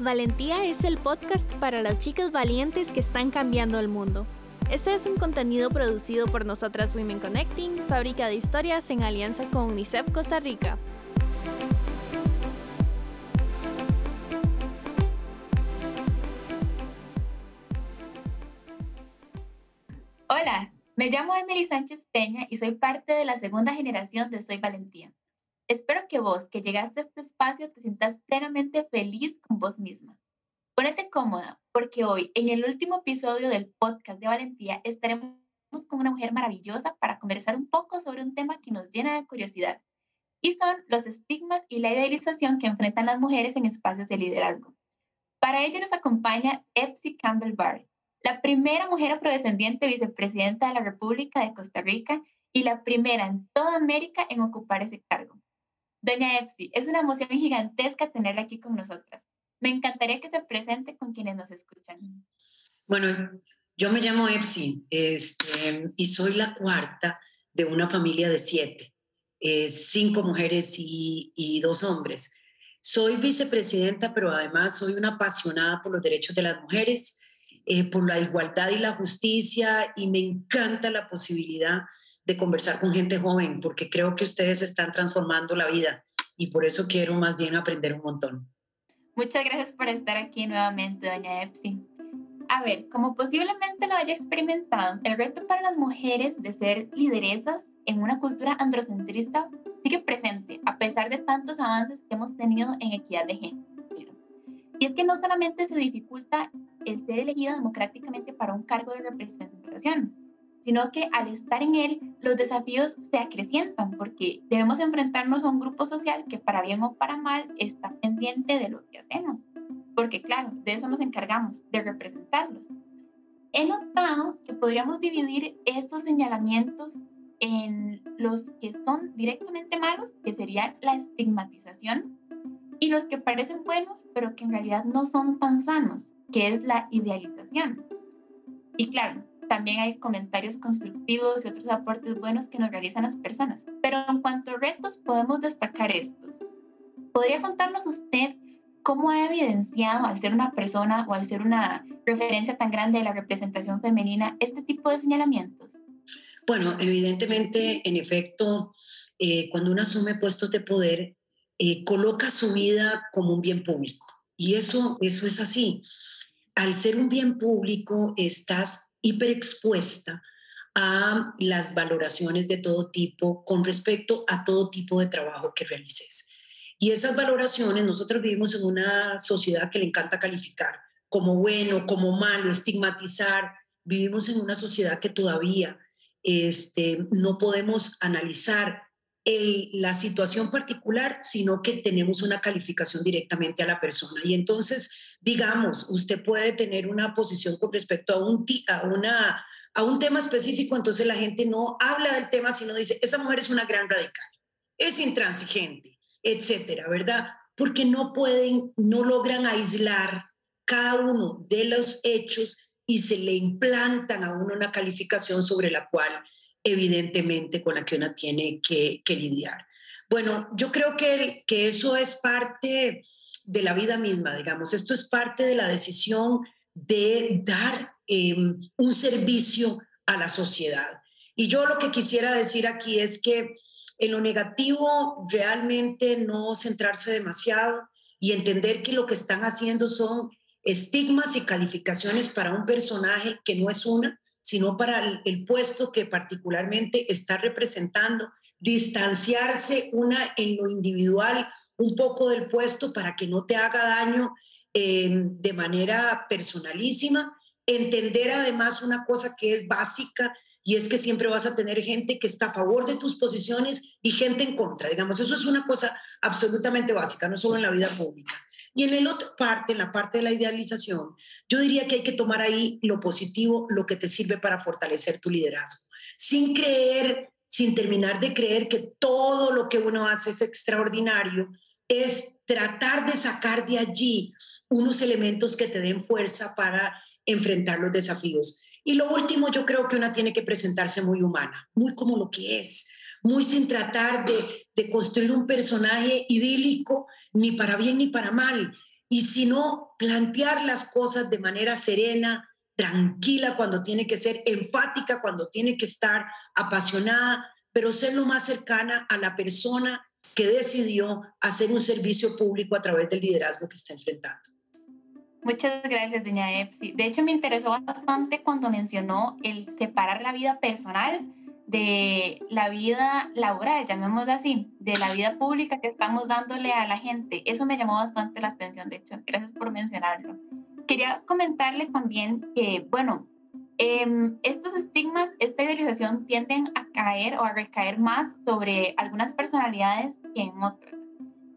Valentía es el podcast para las chicas valientes que están cambiando el mundo. Este es un contenido producido por nosotras Women Connecting, fábrica de historias en alianza con UNICEF Costa Rica. Hola, me llamo Emily Sánchez Peña y soy parte de la segunda generación de Soy Valentía. Espero que vos, que llegaste a este espacio, te sientas plenamente feliz con vos misma. Ponete cómoda, porque hoy, en el último episodio del podcast de Valentía, estaremos con una mujer maravillosa para conversar un poco sobre un tema que nos llena de curiosidad, y son los estigmas y la idealización que enfrentan las mujeres en espacios de liderazgo. Para ello nos acompaña Epsi Campbell Barr, la primera mujer afrodescendiente vicepresidenta de la República de Costa Rica y la primera en toda América en ocupar ese cargo. Doña Epsi, es una emoción gigantesca tenerla aquí con nosotras. Me encantaría que se presente con quienes nos escuchan. Bueno, yo me llamo Epsi este, y soy la cuarta de una familia de siete, eh, cinco mujeres y, y dos hombres. Soy vicepresidenta, pero además soy una apasionada por los derechos de las mujeres eh, por la igualdad y la justicia y me encanta la posibilidad de conversar con gente joven porque creo que ustedes están transformando la vida y por eso quiero más bien aprender un montón. Muchas gracias por estar aquí nuevamente, doña Epsi. A ver, como posiblemente lo haya experimentado, el reto para las mujeres de ser lideresas en una cultura androcentrista sigue presente, a pesar de tantos avances que hemos tenido en equidad de género. Y es que no solamente se dificulta el ser elegido democráticamente para un cargo de representación, sino que al estar en él los desafíos se acrecientan porque debemos enfrentarnos a un grupo social que para bien o para mal está pendiente de lo que hacemos, porque claro, de eso nos encargamos, de representarlos. He notado que podríamos dividir estos señalamientos en los que son directamente malos, que sería la estigmatización, y los que parecen buenos, pero que en realidad no son tan sanos, que es la idealización. Y claro, también hay comentarios constructivos y otros aportes buenos que nos realizan las personas. Pero en cuanto a retos, podemos destacar estos. ¿Podría contarnos usted cómo ha evidenciado al ser una persona o al ser una referencia tan grande de la representación femenina este tipo de señalamientos? Bueno, evidentemente, en efecto, eh, cuando uno asume puestos de poder, eh, coloca su vida como un bien público. Y eso, eso es así al ser un bien público estás hiperexpuesta a las valoraciones de todo tipo con respecto a todo tipo de trabajo que realices. Y esas valoraciones, nosotros vivimos en una sociedad que le encanta calificar como bueno, como malo, estigmatizar. Vivimos en una sociedad que todavía este, no podemos analizar la situación particular, sino que tenemos una calificación directamente a la persona. Y entonces digamos, usted puede tener una posición con respecto a un, a un tema específico, entonces la gente no habla del tema, sino dice, esa mujer es una gran radical, es intransigente, etcétera, ¿verdad? Porque no pueden, no logran aislar cada uno de los hechos y se le implantan a uno una calificación sobre la cual, evidentemente, con la que uno tiene que, que lidiar. Bueno, yo creo que, que eso es parte de la vida misma, digamos. Esto es parte de la decisión de dar em, un servicio a la sociedad. Y yo lo que quisiera decir aquí es que en lo negativo realmente no centrarse demasiado y entender que lo que están haciendo son estigmas y calificaciones para un personaje que no es una, sino para el, puesto que particularmente está representando, distanciarse una en lo individual un poco del puesto para que no te haga daño em, de manera personalísima. Entender además una cosa que es básica y es que siempre vas a tener gente que está a favor de tus posiciones y gente en contra. Digamos, eso es una cosa absolutamente básica, no solo en la vida pública. Y en la otra parte, en la parte de la idealización, yo diría que hay que tomar ahí lo positivo, lo que te sirve para fortalecer tu liderazgo, sin creer, sin terminar de creer que todo lo que uno hace es extraordinario, es tratar de sacar de allí unos elementos que te den fuerza para enfrentar los desafíos. Y lo último, yo creo que una tiene que presentarse muy humana, muy como lo que es, muy sin tratar de, construir un personaje idílico, ni para bien ni para mal. Y si no, plantear las cosas de manera serena, tranquila cuando tiene que ser, enfática cuando tiene que estar, apasionada, pero ser lo más cercana a la persona que decidió hacer un servicio público a través del liderazgo que está enfrentando. Muchas gracias, doña Epsi. De hecho, me interesó bastante cuando mencionó el separar la vida personal de la vida laboral, llamémoslo así, de la vida pública que estamos dándole a la gente. Eso me llamó bastante la atención, de hecho. Gracias por mencionarlo. Quería comentarle también que, bueno, em, estos estigmas, esta idealización tienden a caer o a recaer más sobre algunas personalidades que en otras.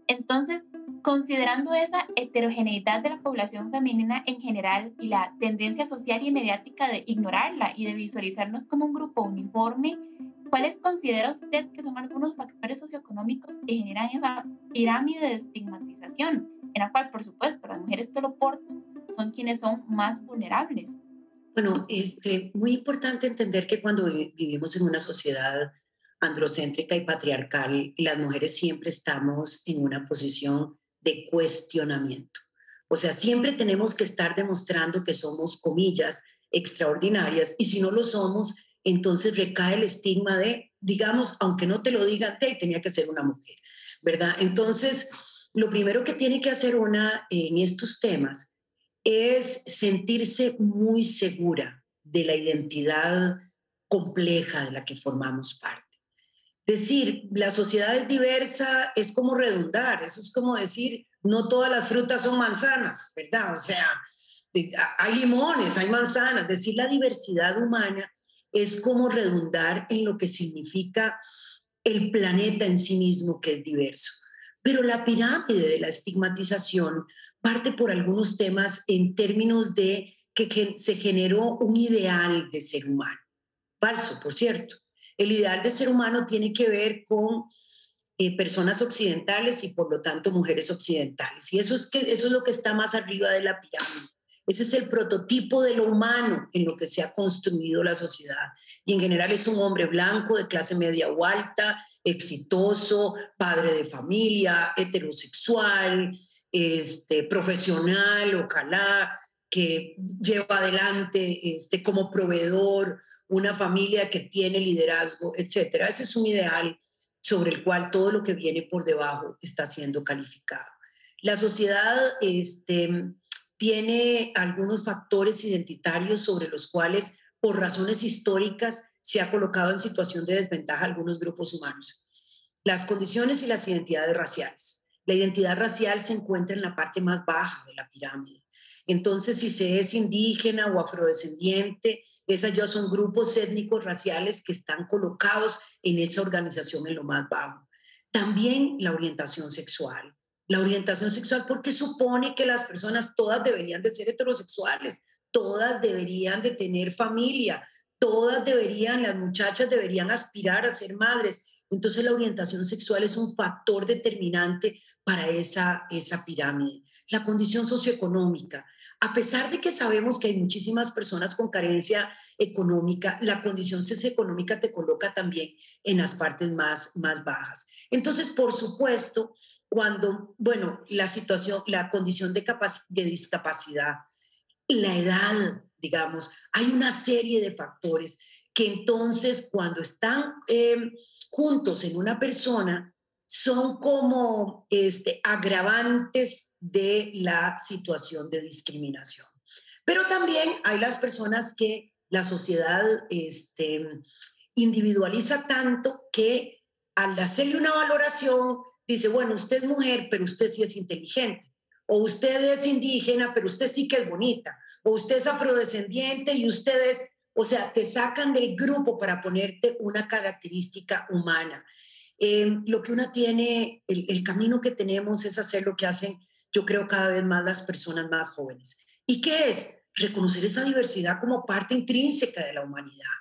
Entonces, considerando esa heterogeneidad de la población femenina en general y la tendencia social y mediática de ignorarla y de visualizarnos como un grupo uniforme, ¿cuáles considera usted que son algunos factores socioeconómicos que generan esa pirámide de estigmatización, en la cual, por supuesto, las mujeres que lo portan son quienes son más vulnerables? Bueno, es este, muy importante entender que cuando vivimos en una sociedad androcéntrica y patriarcal, las mujeres siempre estamos en una posición de cuestionamiento. O sea, siempre tenemos que estar demostrando que somos, comillas, extraordinarias y si no lo somos, entonces recae el estigma de, digamos, aunque no te lo digan, te tenía que ser una mujer, ¿verdad? Entonces, lo primero que tiene que hacer una en estos temas es sentirse muy segura de la identidad compleja de la que formamos parte decir, la sociedad es diversa es como redundar, eso es como decir, no todas las frutas son manzanas, ¿verdad? O sea, hay limones, hay manzanas, decir la diversidad humana es como redundar en lo que significa el planeta en sí mismo que es diverso. Pero la pirámide de la estigmatización parte por algunos temas en términos de que se generó un ideal de ser humano. Falso, por cierto. El ideal de ser humano tiene que ver con eh, personas occidentales y por lo tanto mujeres occidentales. Y eso es, que, eso es lo que está más arriba de la pirámide. Ese es el prototipo de lo humano en lo que se ha construido la sociedad. Y en general es un hombre blanco de clase media o alta, exitoso, padre de familia, heterosexual, este, profesional, ojalá, que lleva adelante este, como proveedor una familia que tiene liderazgo, etcétera. Ese es un ideal sobre el cual todo lo que viene por debajo está siendo calificado. La sociedad este, tiene algunos factores identitarios sobre los cuales, por razones históricas, se ha colocado en situación de desventaja algunos grupos humanos. Las condiciones y las identidades raciales. La identidad racial se encuentra en la parte más baja de la pirámide. Entonces, si se es indígena o afrodescendiente, esas ya son grupos étnicos raciales que están colocados en esa organización en lo más bajo. También la orientación sexual. La orientación sexual porque supone que las personas todas deberían de ser heterosexuales, todas deberían de tener familia, todas deberían, las muchachas deberían aspirar a ser madres. Entonces la orientación sexual es un factor determinante para esa, esa pirámide. La condición socioeconómica a pesar de que sabemos que hay muchísimas personas con carencia económica, la condición socioeconómica te coloca también en las partes más, más bajas. Entonces, por supuesto, cuando, bueno, la situación, la condición de, de discapacidad, la edad, digamos, hay una serie de factores que entonces cuando están eh, juntos en una persona son como este, agravantes de la situación de discriminación. Pero también hay las personas que la sociedad este, individualiza tanto que al hacerle una valoración dice, bueno, usted es mujer, pero usted sí es inteligente, o usted es indígena, pero usted sí que es bonita, o usted es afrodescendiente y usted es, o sea, te sacan del grupo para ponerte una característica humana. Eh, lo que una tiene, el camino que tenemos es hacer lo que hacen yo creo cada vez más las personas más jóvenes. ¿Y qué es? Reconocer esa diversidad como parte intrínseca de la humanidad,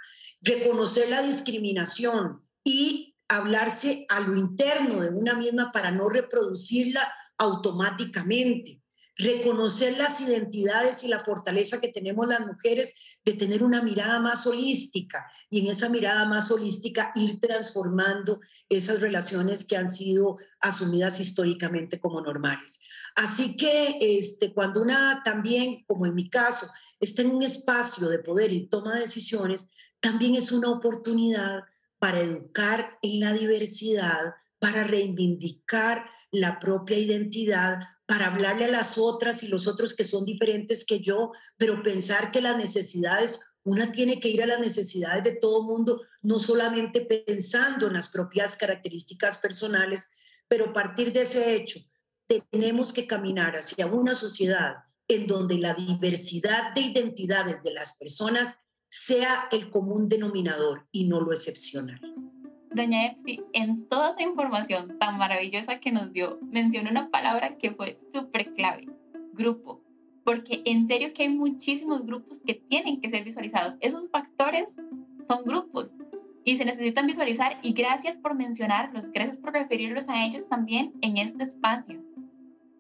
reconocer la discriminación y hablarse a lo interno de una misma para no reproducirla automáticamente. Reconocer las identidades y la fortaleza que tenemos las mujeres de tener una mirada más holística y en esa mirada más holística ir transformando esas relaciones que han sido asumidas históricamente como normales. Así que este, cuando una también, como en mi caso, está en un espacio de poder y toma decisiones, también es una oportunidad para educar en la diversidad, para reivindicar la propia identidad, para hablarle a las otras y los otros que son diferentes que yo, pero pensar que las necesidades, una tiene que ir a las necesidades de todo mundo, no solamente pensando en las propias características personales, pero partir de ese hecho, tenemos que caminar hacia una sociedad en donde la diversidad de identidades de las personas sea el común denominador y no lo excepcional. Doña Epsi, en toda esa información tan maravillosa que nos dio, mencionó una palabra que fue súper clave, grupo, porque en serio que hay muchísimos grupos que tienen que ser visualizados. Esos factores son grupos y se necesitan visualizar y gracias por mencionarlos, gracias por referirlos a ellos también en este espacio.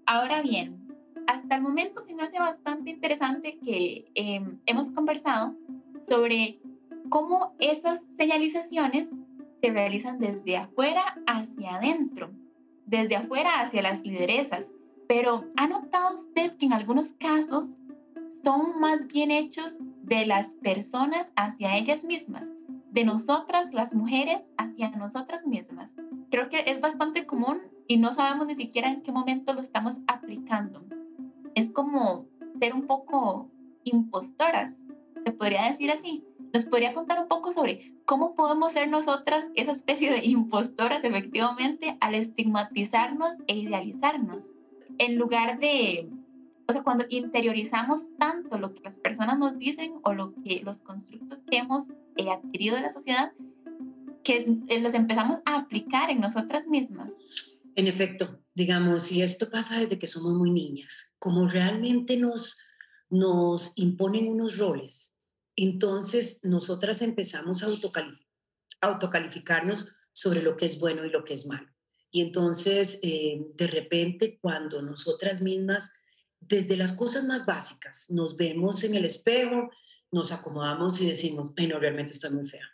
Ahora bien, hasta el momento se me hace bastante interesante que em, hemos conversado sobre cómo esas señalizaciones se realizan desde afuera hacia adentro, desde afuera hacia las lideresas. Pero ¿ha notado usted que en algunos casos son más bien hechos de las personas hacia ellas mismas, de nosotras las mujeres hacia nosotras mismas? Creo que es bastante común y no sabemos ni siquiera en qué momento lo estamos aplicando. Es como ser un poco impostoras, se podría decir así. ¿Nos podría contar un poco sobre cómo podemos ser nosotras esa especie de impostoras efectivamente al estigmatizarnos e idealizarnos? En lugar de, o sea, cuando interiorizamos tanto lo que las personas nos dicen o lo que los constructos que hemos eh, adquirido de la sociedad, que eh, los empezamos a aplicar en nosotras mismas. En efecto, digamos, y esto pasa desde que somos muy niñas, como realmente nos, nos imponen unos roles entonces, nosotras empezamos a autocalificarnos sobre lo que es bueno y lo que es malo. Y entonces, eh, de repente, cuando nosotras mismas, desde las cosas más básicas, nos vemos en el espejo, nos acomodamos y decimos, ay, no, realmente estoy muy fea,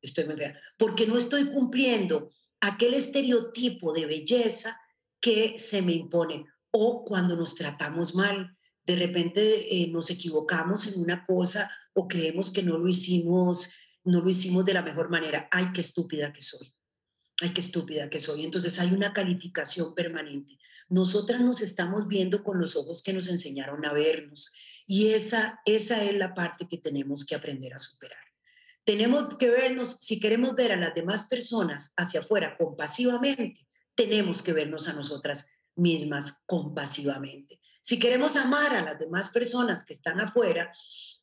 estoy muy fea, porque no estoy cumpliendo aquel estereotipo de belleza que se me impone. O cuando nos tratamos mal, de repente eh, nos equivocamos en una cosa o creemos que no lo hicimos, no lo hicimos de la mejor manera. Ay, qué estúpida que soy. Ay, qué estúpida que soy. Entonces hay una calificación permanente. Nosotras nos estamos viendo con los ojos que nos enseñaron a vernos y esa, esa es la parte que tenemos que aprender a superar. Tenemos que vernos, si queremos ver a las demás personas hacia afuera compasivamente, tenemos que vernos a nosotras mismas compasivamente. Si queremos amar a las demás personas que están afuera,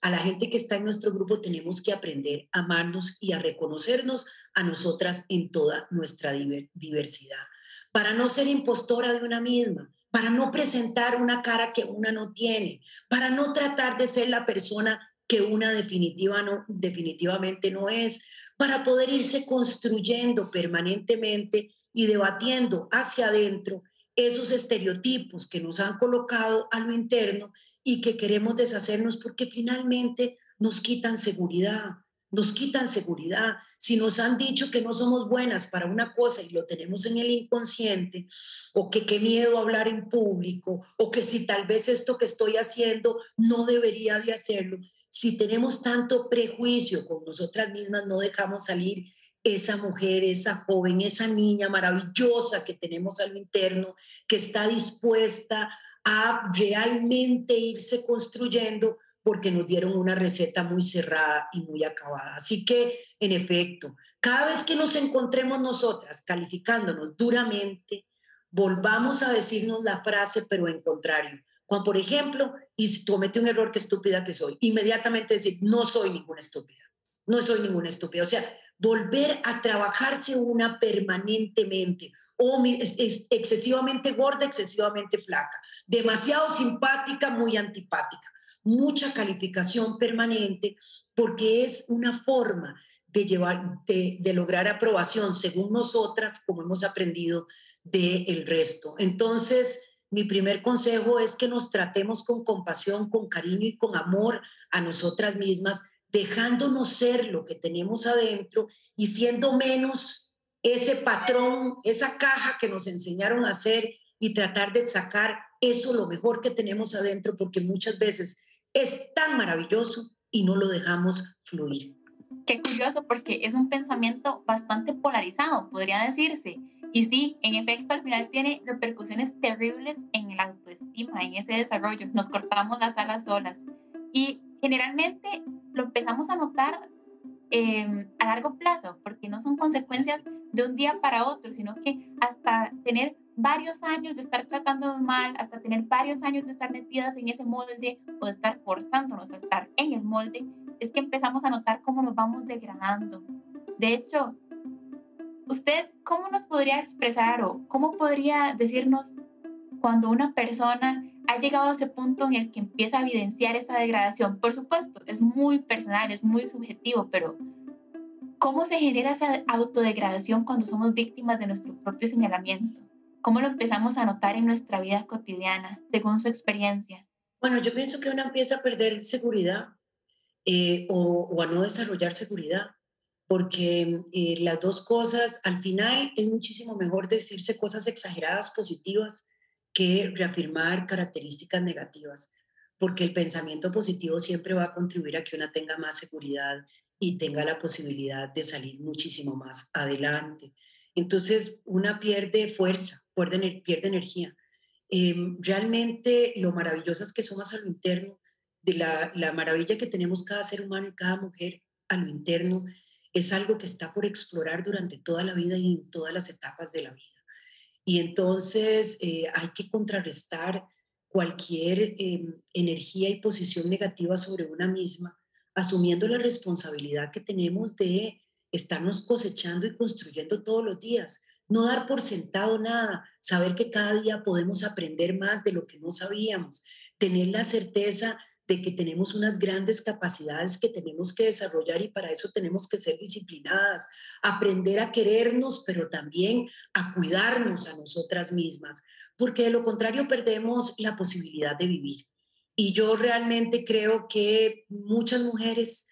a la gente que está en nuestro grupo, tenemos que aprender a amarnos y a reconocernos a nosotras en toda nuestra diversidad, para no ser impostora de una misma, para no presentar una cara que una no tiene, para no tratar de ser la persona que una definitiva no, definitivamente no es, para poder irse construyendo permanentemente y debatiendo hacia adentro esos estereotipos que nos han colocado a lo interno y que queremos deshacernos porque finalmente nos quitan seguridad, nos quitan seguridad. Si nos han dicho que no somos buenas para una cosa y lo tenemos en el inconsciente, o que qué miedo hablar en público, o que si tal vez esto que estoy haciendo no debería de hacerlo, si tenemos tanto prejuicio con nosotras mismas, no dejamos salir esa mujer, esa joven, esa niña maravillosa que tenemos al interno, que está dispuesta a realmente irse construyendo porque nos dieron una receta muy cerrada y muy acabada. Así que, en efecto, cada vez que nos encontremos nosotras calificándonos duramente, volvamos a decirnos la frase, pero en contrario. Cuando, por ejemplo, y comete un error, qué estúpida que soy, inmediatamente decir, no soy ninguna estúpida, no soy ninguna estúpida. O sea, volver a trabajarse una permanentemente, o es, excesivamente gorda, excesivamente flaca, demasiado simpática, muy antipática, mucha calificación permanente, porque es una forma de, llevar, de, de lograr aprobación según nosotras, como hemos aprendido del el resto. Entonces, mi primer consejo es que nos tratemos con compasión, con cariño y con amor a nosotras mismas, dejándonos ser lo que tenemos adentro y siendo menos ese patrón, esa caja que nos enseñaron a hacer y tratar de sacar eso lo mejor que tenemos adentro, porque muchas veces es tan maravilloso y no lo dejamos fluir. Qué curioso porque es un pensamiento bastante polarizado, podría decirse. Y sí, en efecto, al final tiene repercusiones terribles en la autoestima, en ese desarrollo. Nos cortamos las alas solas. Y generalmente lo empezamos a notar em, a largo plazo, porque no son consecuencias de un día para otro, sino que hasta tener varios años de estar tratando mal, hasta tener varios años de estar metidas en ese molde o de estar forzándonos a estar en el molde, es que empezamos a notar cómo nos vamos degradando. De hecho, ¿usted cómo nos podría expresar o cómo podría decirnos cuando una persona ha llegado a ese punto en el que empieza a evidenciar esa degradación? Por supuesto, es muy personal, es muy subjetivo, pero ¿cómo se genera esa autodegradación cuando somos víctimas de nuestro propio señalamiento? ¿Cómo lo empezamos a notar en nuestra vida cotidiana, según su experiencia? Bueno, yo pienso que uno empieza a perder seguridad eh, o, a no desarrollar seguridad, porque eh, las dos cosas, al final es muchísimo mejor decirse cosas exageradas positivas que reafirmar características negativas, porque el pensamiento positivo siempre va a contribuir a que una tenga más seguridad y tenga la posibilidad de salir muchísimo más adelante. Entonces, una pierde fuerza, pierde, energía. Em, realmente lo maravillosas que somos a lo interno, de la, la maravilla que tenemos cada ser humano y cada mujer a lo interno, es algo que está por explorar durante toda la vida y en todas las etapas de la vida. Y entonces eh, hay que contrarrestar cualquier em, energía y posición negativa sobre una misma, asumiendo la responsabilidad que tenemos de estarnos cosechando y construyendo todos los días. No dar por sentado nada, saber que cada día podemos aprender más de lo que no sabíamos, tener la certeza de que tenemos unas grandes capacidades que tenemos que desarrollar y para eso tenemos que ser disciplinadas, aprender a querernos, pero también a cuidarnos a nosotras mismas, porque de lo contrario perdemos la posibilidad de vivir. Y yo realmente creo que muchas mujeres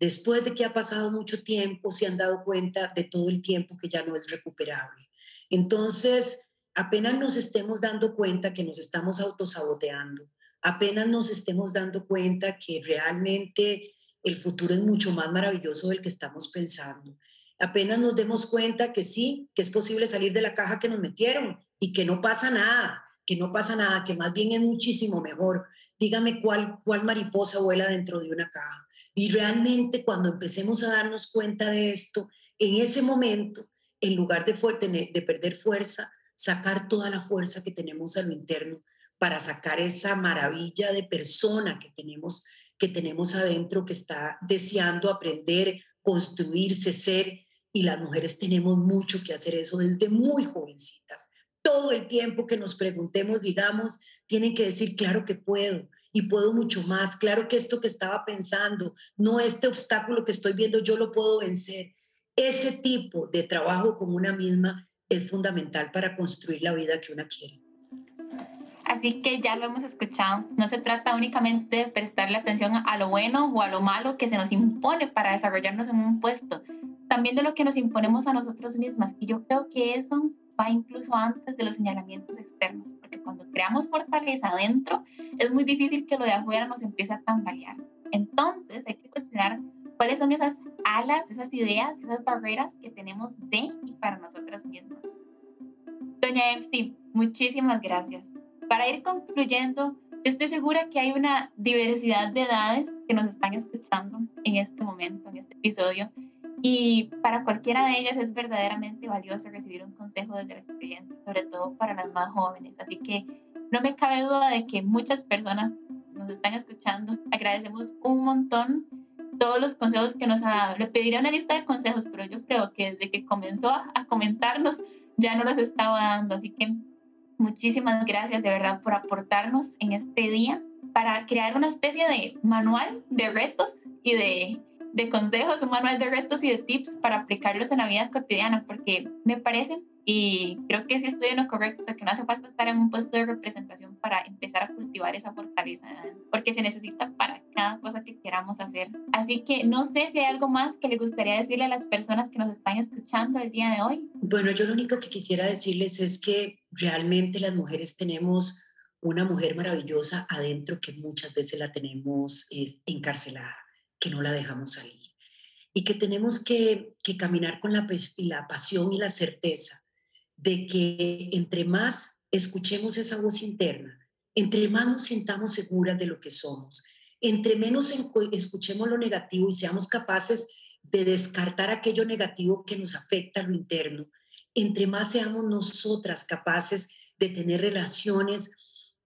después de que ha pasado mucho tiempo, se han dado cuenta de todo el tiempo que ya no es recuperable. Entonces, apenas nos estemos dando cuenta que nos estamos autosaboteando, apenas nos estemos dando cuenta que realmente el futuro es mucho más maravilloso del que estamos pensando. Apenas nos demos cuenta que sí, que es posible salir de la caja que nos metieron y que no pasa nada, que no pasa nada, que más bien es muchísimo mejor. Dígame cuál, cuál mariposa vuela dentro de una caja. Y realmente cuando empecemos a darnos cuenta de esto, en ese momento, en lugar de, de perder fuerza, sacar toda la fuerza que tenemos a lo interno para sacar esa maravilla de persona que tenemos, que tenemos adentro, que está deseando aprender, construirse, ser. Y las mujeres tenemos mucho que hacer eso desde muy jovencitas. Todo el tiempo que nos preguntemos, digamos, tienen que decir, claro que puedo, y puedo mucho más. Claro que esto que estaba pensando, no este obstáculo que estoy viendo, yo lo puedo vencer. Ese tipo de trabajo con una misma es fundamental para construir la vida que una quiere. Así que ya lo hemos escuchado, no se trata únicamente de prestarle atención a lo bueno o a lo malo que se nos impone para desarrollarnos en un puesto, también de lo que nos imponemos a nosotros mismas. Y yo creo que eso va incluso antes de los señalamientos externos porque cuando creamos fortaleza adentro, es muy difícil que lo de afuera nos empiece a tambalear. Entonces hay que cuestionar cuáles son esas alas, esas ideas, esas barreras que tenemos de y para nosotras mismas. Doña MC, muchísimas gracias. Para ir concluyendo, yo estoy segura que hay una diversidad de edades que nos están escuchando en este momento, en este episodio, y para cualquiera de ellas es verdaderamente valioso recibir un consejo desde la experiencia, sobre todo para las más jóvenes. Así que no me cabe duda de que muchas personas nos están escuchando. Agradecemos un montón todos los consejos que nos ha dado. Le pediría una lista de consejos, pero yo creo que desde que comenzó a comentarnos ya no los estaba dando. Así que muchísimas gracias de verdad por aportarnos en este día para crear una especie de manual de retos y de de consejos, un manual de retos y de tips para aplicarlos en la vida cotidiana, porque me parece y creo que sí estoy en lo correcto, que no hace falta estar en un puesto de representación para empezar a cultivar esa fortaleza, porque se necesita para cada cosa que queramos hacer. Así que no sé si hay algo más que le gustaría decirle a las personas que nos están escuchando el día de hoy. Bueno, yo lo único que quisiera decirles es que realmente las mujeres tenemos una mujer maravillosa adentro que muchas veces la tenemos encarcelada, que no la dejamos salir y que tenemos que, caminar con la, la pasión y la certeza de que entre más escuchemos esa voz interna, entre más nos sintamos seguras de lo que somos, entre menos escuchemos lo negativo y seamos capaces de descartar aquello negativo que nos afecta a lo interno, entre más seamos nosotras capaces de tener relaciones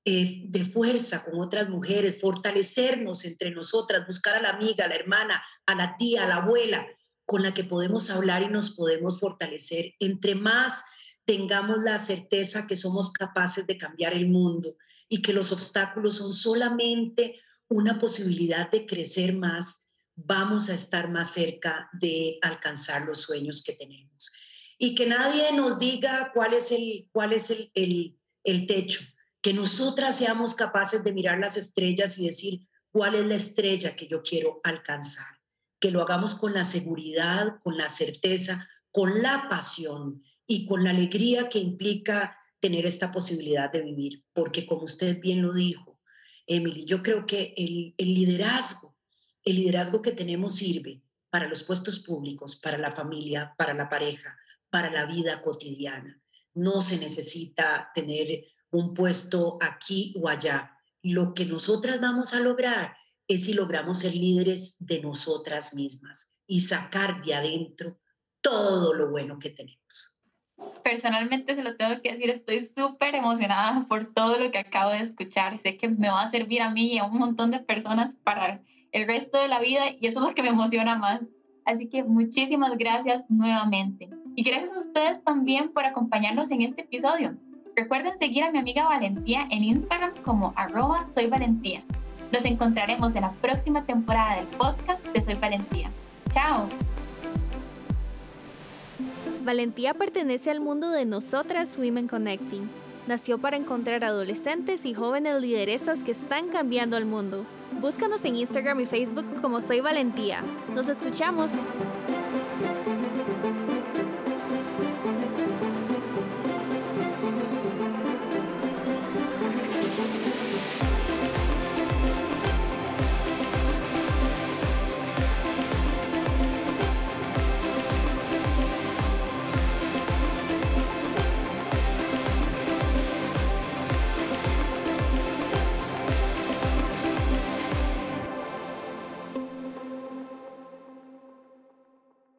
eh, de fuerza con otras mujeres, fortalecernos entre nosotras, buscar a la amiga, a la hermana, a la tía, a la abuela, con la que podemos hablar y nos podemos fortalecer. Entre más tengamos la certeza que somos capaces de cambiar el mundo y que los obstáculos son solamente una posibilidad de crecer más, vamos a estar más cerca de alcanzar los sueños que tenemos. Y que nadie nos diga cuál es el, cuál es el, el, el techo que nosotras seamos capaces de mirar las estrellas y decir cuál es la estrella que yo quiero alcanzar, que lo hagamos con la seguridad, con la certeza, con la pasión y con la alegría que implica tener esta posibilidad de vivir, porque como usted bien lo dijo, Emily, yo creo que el, el liderazgo, el liderazgo que tenemos sirve para los puestos públicos, para la familia, para la pareja, para la vida cotidiana. No se necesita tener un puesto aquí o allá. Lo que nosotras vamos a lograr es si logramos ser líderes de nosotras mismas y sacar de adentro todo lo bueno que tenemos. Personalmente se lo tengo que decir, estoy súper emocionada por todo lo que acabo de escuchar. Sé que me va a servir a mí y a un montón de personas para el resto de la vida y eso es lo que me emociona más. Así que muchísimas gracias nuevamente. Y gracias a ustedes también por acompañarnos en este episodio. Recuerden seguir a mi amiga Valentía en Instagram como arroba soy Valentía. Nos encontraremos en la próxima temporada del podcast de Soy Valentía. ¡Chao! Valentía pertenece al mundo de nosotras Women Connecting. Nació para encontrar adolescentes y jóvenes lideresas que están cambiando el mundo. Búscanos en Instagram y Facebook como Soy Valentía. Nos escuchamos.